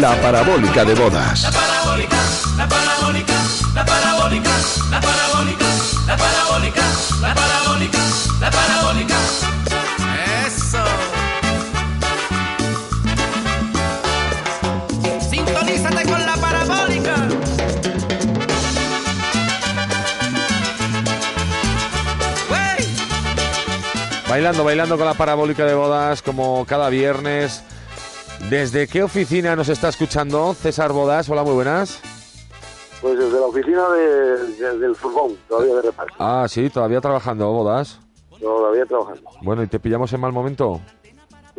La parabólica de bodas. La parabólica, la parabólica, la parabólica, la parabólica, la parabólica, la parabólica, la parabólica. Eso. Sintonízate con la parabólica. Wey. Bailando, bailando con la parabólica de bodas como cada viernes. ¿Desde qué oficina nos está escuchando César Bodas? Hola, muy buenas. Pues desde la oficina de- de- del furgón, todavía de reparto. Ah, sí, todavía trabajando, Bodas. Todavía trabajando. Bueno, ¿y te pillamos en mal momento?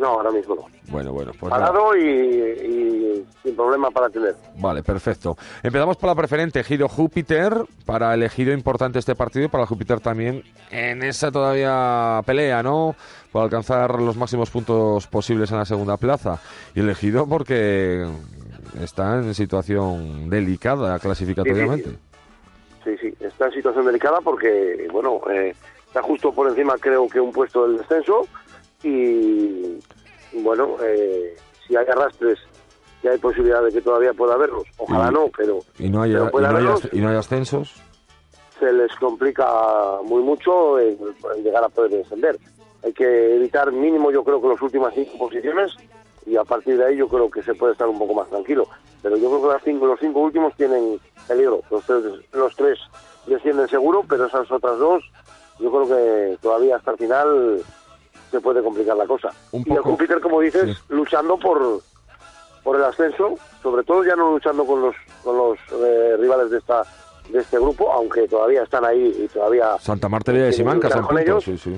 No, ahora mismo no. Bueno, bueno, pues. Parado y, y sin problema para tener. Vale, perfecto. Empezamos por la preferente, Giro Júpiter, para el ejido importante este partido y para el Júpiter también en esa todavía pelea, ¿no? Por alcanzar los máximos puntos posibles en la segunda plaza. Y el ejido porque está en situación delicada clasificatoriamente. Sí, sí, está en situación delicada porque, bueno, eh, está justo por encima, creo que un puesto del descenso. Y, bueno, eh, si hay arrastres, y hay posibilidad de que todavía pueda haberlos. Ojalá Y- no, pero, Y no hay, pero y puede no hay, haberlos. as- y no hay ascensos. se les complica muy mucho en, en llegar a poder descender. Hay que evitar mínimo, yo creo que las últimas cinco posiciones y a partir de ahí yo creo que se puede estar un poco más tranquilo. Pero yo creo que las cinco, los cinco últimos tienen peligro. Los tres, los tres descienden seguro, pero esas otras dos, yo creo que todavía hasta el final se puede complicar la cosa. Un Y el Júpiter, como dices, sí. luchando por por el ascenso, sobre todo ya no luchando con los con los eh, rivales de esta de este grupo, aunque todavía están ahí y todavía Santa Marta y Simancas con puntos, ellos. sí, sí.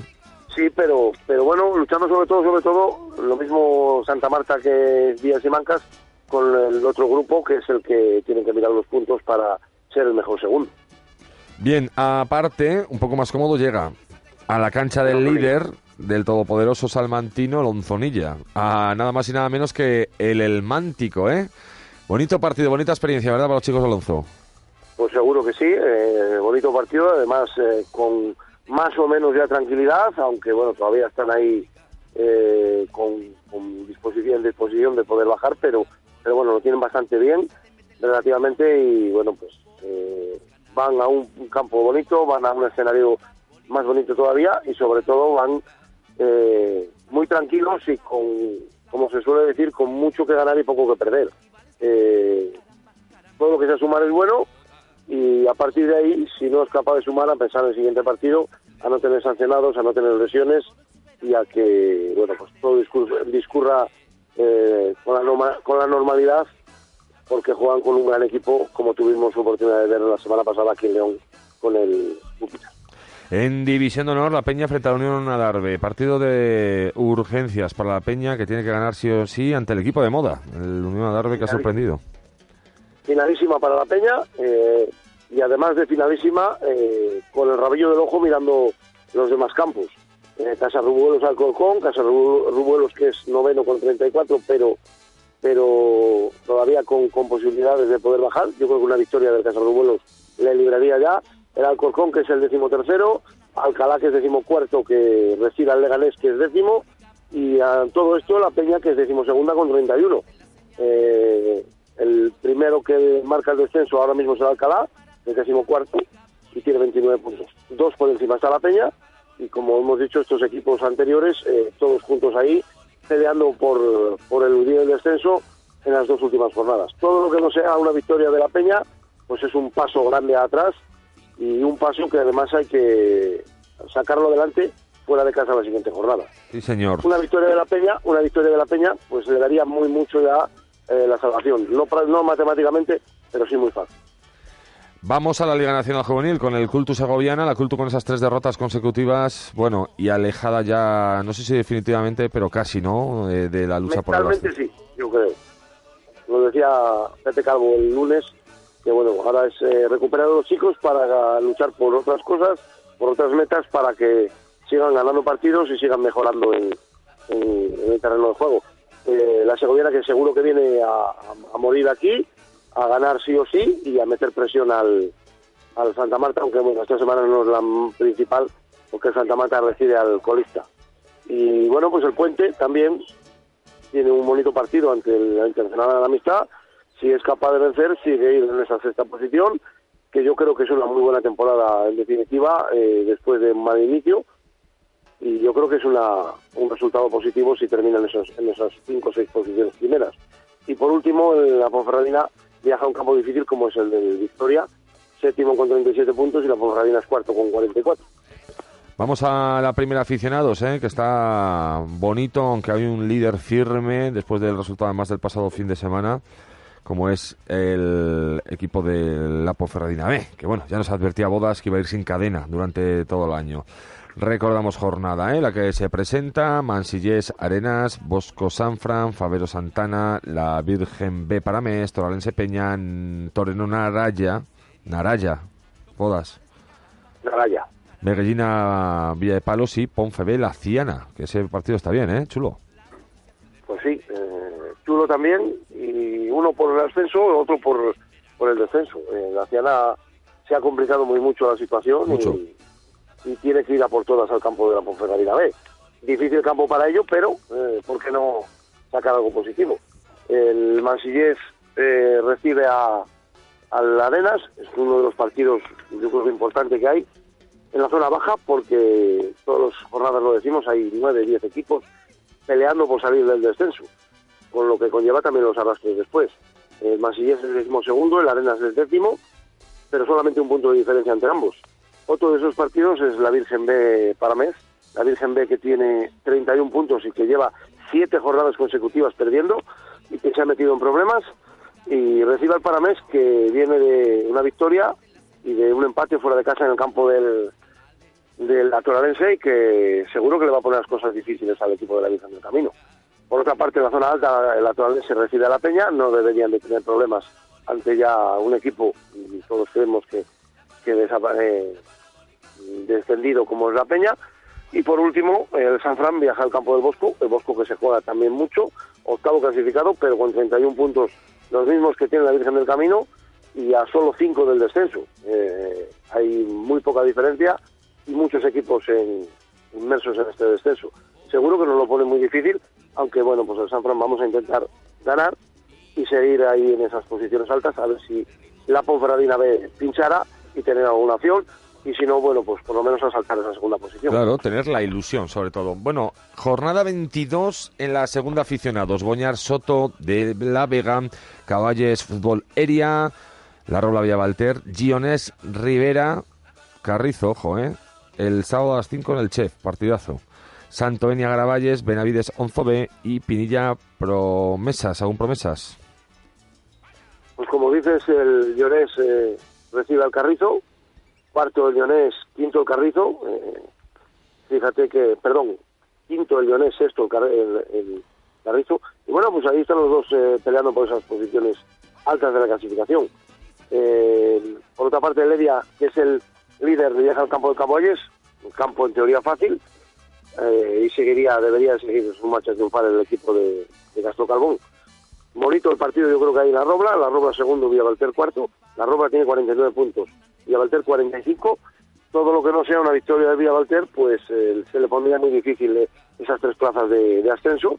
Sí, pero pero bueno, luchando sobre todo, sobre todo, lo mismo Santa Marta que Díaz y Mancas con el otro grupo que es el que tienen que mirar los puntos para ser el mejor segundo. Bien, aparte, un poco más cómodo llega a la cancha del líder del todopoderoso salmantino Lonzonilla, a nada más y nada menos que el Elmántico, ¿eh? Bonito partido, bonita experiencia, ¿verdad, para los chicos Alonso? Pues seguro que sí, eh, bonito partido, además eh, con más o menos ya tranquilidad, aunque bueno, todavía están ahí eh, con, con disposición, disposición de poder bajar, pero, pero bueno, lo tienen bastante bien relativamente y bueno, pues eh, van a un, un campo bonito, van a un escenario más bonito todavía y sobre todo van eh, muy tranquilos y con, como se suele decir, con mucho que ganar y poco que perder. Eh, todo lo que sea sumar es bueno y a partir de ahí, si no es capaz de sumar, a pensar en el siguiente partido, a no tener sancionados, a no tener lesiones y a que bueno pues todo discurra, eh, con, la norma- con la normalidad porque juegan con un gran equipo como tuvimos oportunidad de ver la semana pasada aquí en León con el Júpiter. En División de Honor, la Peña frente a la Unión Adarve. Partido de urgencias para la Peña que tiene que ganar sí o sí ante el equipo de moda, el Unión Adarve que ha sorprendido. finalísima para la Peña eh, y además de finalísima eh, con el rabillo del ojo mirando los demás campos. Eh, Casa Rubuelos Alcorcón, Casa Rubu- Rubuelos que es noveno con 34, pero pero todavía con, con posibilidades de poder bajar. Yo creo que una victoria del Casa Rubuelos le libraría ya. El Alcorcón que es el decimotercero, Alcalá que es decimocuarto que recibe al Leganés que es décimo y a todo esto la Peña que es decimosegunda con 31. Eh, el primero que marca el descenso ahora mismo es el Alcalá, el decimocuarto, y tiene 29 puntos. Dos por encima está la Peña, y como hemos dicho, estos equipos anteriores, eh, todos juntos ahí, peleando por, por eludir el descenso en las dos últimas jornadas. Todo lo que no sea una victoria de la Peña, pues es un paso grande atrás, y un paso que además hay que sacarlo adelante fuera de casa la siguiente jornada Sí, señor. una victoria de la Peña, una victoria de la Peña, pues le daría muy mucho ya eh, la salvación. No, no matemáticamente, pero sí muy fácil. Vamos a la Liga Nacional Juvenil con el Cultus Segoviana, la Cultu con esas tres derrotas consecutivas, bueno, y alejada ya, no sé si definitivamente, pero casi, ¿no?, de, de la lucha por el Mentalmente sí, yo creo. Lo decía Pepe Calvo el lunes, que bueno, ahora es eh, recuperar a los chicos para luchar por otras cosas, por otras metas, para que sigan ganando partidos y sigan mejorando en, el terreno de juego. Eh, la Segoviana que seguro que viene a, morir aquí, a ganar sí o sí y a meter presión al, al Santa Marta, aunque bueno, esta semana no es la principal, porque Santa Marta recibe al colista. Y bueno, pues el puente también, tiene un bonito partido ante el- la Internacional de la Amistad. Si es capaz de vencer, sigue en esa sexta posición, que yo creo que es una muy buena temporada en definitiva, eh, después de un mal inicio. Y yo creo que es una, un resultado positivo si termina en, esas cinco o seis posiciones primeras. Y por último, la Ponferradina viaja a un campo difícil como es el de Victoria, séptimo con 37 puntos y la Ponferradina es cuarto con 44. Vamos a la primera aficionados, ¿eh? que está bonito, aunque hay un líder firme después del resultado además del pasado fin de semana, como es el equipo de la Ponferradina B, que bueno, ya nos advertía Bodas que iba a ir sin cadena durante todo el año. Recordamos jornada, ¿eh? la que se presenta, Mansillés Arenas, Bosco Sanfran, Favero Santana, la Virgen B Paramés, Toralense Peña, Toreno Naraya, Naraya, Bodas. Naraya. Medellina Villa de Palos y Ponfe La Ciana, que ese partido está bien, ¿eh? Chulo. Sí, eh, chulo también, y uno por el ascenso, otro por, por el descenso. Eh, la Ciana se ha complicado muy mucho la situación Mucho. Y, y tiene que ir a por todas al campo de la Ponferradina B. Difícil campo para ello, pero eh, ¿por qué no sacar algo positivo? El Mansillés eh, recibe a, al Arenas, es uno de los partidos, yo creo que importante que hay en la zona baja, porque todas las jornadas lo decimos, hay nueve, diez equipos peleando por salir del descenso, con lo que conlleva también los arrastres después. El Mansillés es el décimo segundo, el Arenas es el décimo, pero solamente un punto de diferencia entre ambos. Otro de esos partidos es la Virgen B Paramés, la Virgen B que tiene 31 puntos y que lleva siete jornadas consecutivas perdiendo y que se ha metido en problemas y recibe al Paramés que viene de una victoria y de un empate fuera de casa en el campo del, del Atoralense y que seguro que le va a poner las cosas difíciles al equipo de la Virgen del Camino. Por otra parte, en la zona alta, el Atoralense recibe a la Peña, no deberían de tener problemas ante ya un equipo, y todos creemos que, que desapa- eh, descendido como es la Peña. Y por último, el San Fran viaja al campo del Bosco, el Bosco que se juega también mucho, octavo clasificado, pero con 31 puntos, los mismos que tiene la Virgen del Camino, y a solo 5 del descenso. Eh, hay muy poca diferencia y muchos equipos en- inmersos en este descenso. Seguro que nos lo pone muy difícil, aunque bueno, pues el San Fran vamos a intentar ganar y seguir ahí en esas posiciones altas, a ver si la Ponferradina B pinchara y tener alguna opción, y si no, bueno, pues por lo menos asaltar esa segunda posición. Claro, tener la ilusión, sobre todo. Bueno, jornada 22 en la segunda aficionados. Boñar Soto de La Vega, Caballes Fútbol Eria, La Robla Villavalter, Gionés Rivera, Carrizo, ojo, ¿eh? El sábado a las 5 en el Chef, partidazo. Santo Enia Garavalles, Benavides 11B y Pinilla Promesas, aún promesas. Pues como dices, el Llorés eh, recibe al Carrizo, cuarto el Llorés, quinto el Carrizo, eh, fíjate que, perdón, quinto el Llorés, sexto el, el- el Carrizo, y bueno, pues ahí están los dos eh, peleando por esas posiciones altas de la clasificación. Eh, por otra parte, el Heredia, que es el líder, viaja al campo de Caboyes, un campo en teoría fácil, eh, y seguiría, debería seguir su marcha triunfal el equipo de, de Castro Carbón. Bonito el partido, yo creo que hay la Robla, la Robla segundo, Villavalter cuarto, la Robla tiene 49 puntos, Villavalter 45, todo lo que no sea una victoria de Villavalter, pues eh, se le pondría muy difícil eh, esas tres plazas de, de ascenso.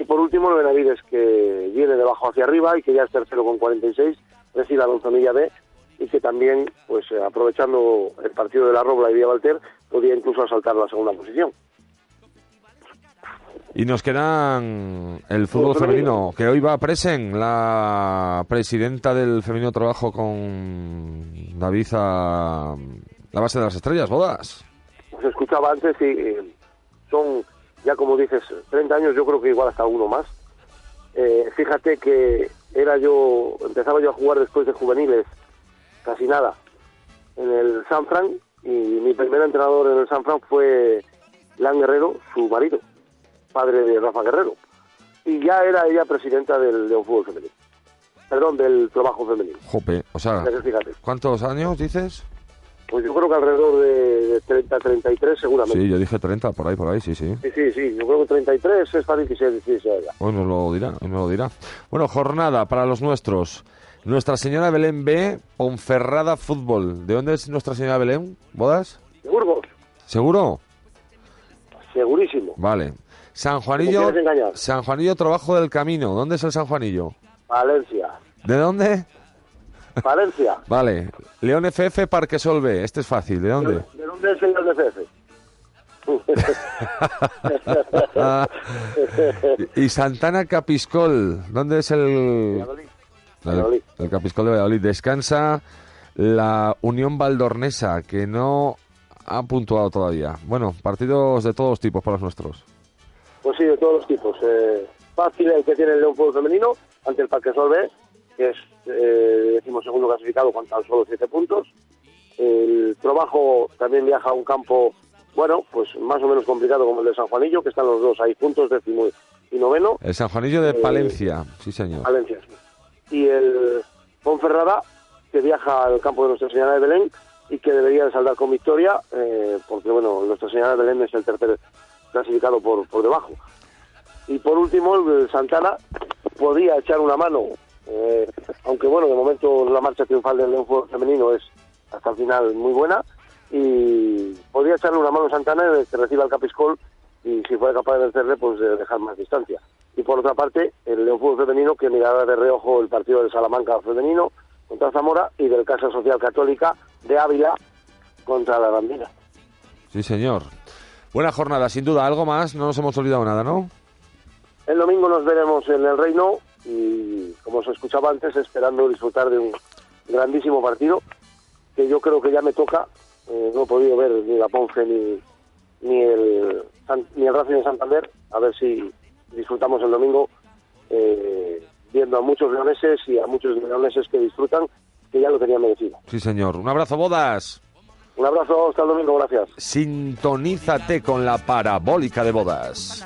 Y por último, el Benavides, que viene de abajo hacia arriba y que ya es tercero con 46, recibe a Lonzonilla B y que también, pues eh, aprovechando el partido de la Robla y Villavalter, podría incluso asaltar la segunda posición. Y nos quedan el fútbol femenino. que hoy va a Presen, la presidenta del Femenino Trabajo con David a la base de las estrellas, bodas. se escuchaba antes y eh, son, ya como dices, 30 años, yo creo que igual hasta uno más. Eh, fíjate que era yo, empezaba yo a jugar después de juveniles, casi nada, en el San Fran, y mi primer entrenador en el San Fran fue Lan Guerrero, su marido, padre de Rafa Guerrero. Y ya era ella presidenta del León Fútbol Femenino. Perdón, del trabajo femenino. Jope, o sea, ¿cuántos años dices? pues yo creo que alrededor de 30, 33 seguramente. Sí, yo dije 30, por ahí, por ahí, sí, sí. Sí, sí, sí, yo creo que 33 es que sea ya. Hoy nos lo dirá, hoy nos lo dirá. Bueno, jornada para los nuestros. Nuestra Señora Belén B, Ponferrada Fútbol. ¿De dónde es Nuestra Señora Belén? ¿Bodas? Burgos, ¿Seguro? segurísimo. Vale. San ¿Me Juanillo? San Juanillo Trabajo del Camino. ¿Dónde es el San Juanillo? Valencia. ¿De dónde? Valencia. Vale. León FF Parque Solve. Este es fácil. ¿De dónde? ¿De dónde es el DCF? Ah, y Santana Capiscol. ¿Dónde es el, Valladolid. El, el Capiscol de Valladolid? Descansa la Unión Valdornesa, que no ha puntuado todavía. Bueno, partidos de todos tipos para los nuestros. Pues sí, de todos los tipos. Eh, fácil el que tiene el León Fútbol Femenino ante el Parque Solve, que es, eh, decimos, segundo clasificado con tan solo siete puntos. El trabajo también viaja a un campo, bueno, pues más o menos complicado como el de San Juanillo, que están los dos ahí juntos, décimo y noveno. El San Juanillo de Eh, Palencia. Sí, señor. Valencia. sí. Y el Ponferrada, que viaja al campo de Nuestra Señora de Belén y que debería de saldar con victoria, eh, porque bueno, Nuestra Señora de Belén es el tercer clasificado por, por debajo. Y por último, el Santana podía echar una mano, eh, aunque bueno, de momento la marcha triunfal del León Femenino es hasta el final muy buena, y podría echarle una mano a Santana de que reciba el Capiscol y si fuera capaz de vencerle, pues de dejar más distancia. Y por otra parte, el León Fútbol Femenino que mirará de reojo el partido del Salamanca Femenino contra Zamora y del Casa Social Católica de Ávila contra la Bandera. Sí, señor. Buena jornada, sin duda. Algo más, no nos hemos olvidado nada, ¿no? El domingo nos veremos en el Reino y, como os escuchaba antes, esperando disfrutar de un grandísimo partido que yo creo que ya me toca. Eh, no he podido ver ni la Ponce ni, ni, el, ni el Racing de Santander. A ver si disfrutamos el domingo eh, viendo a muchos leoneses y a muchos leoneses que disfrutan, que ya lo tenían merecido. Sí, señor. Un abrazo, bodas. Un abrazo, hasta el domingo, gracias. Sintonízate con la parabólica de bodas.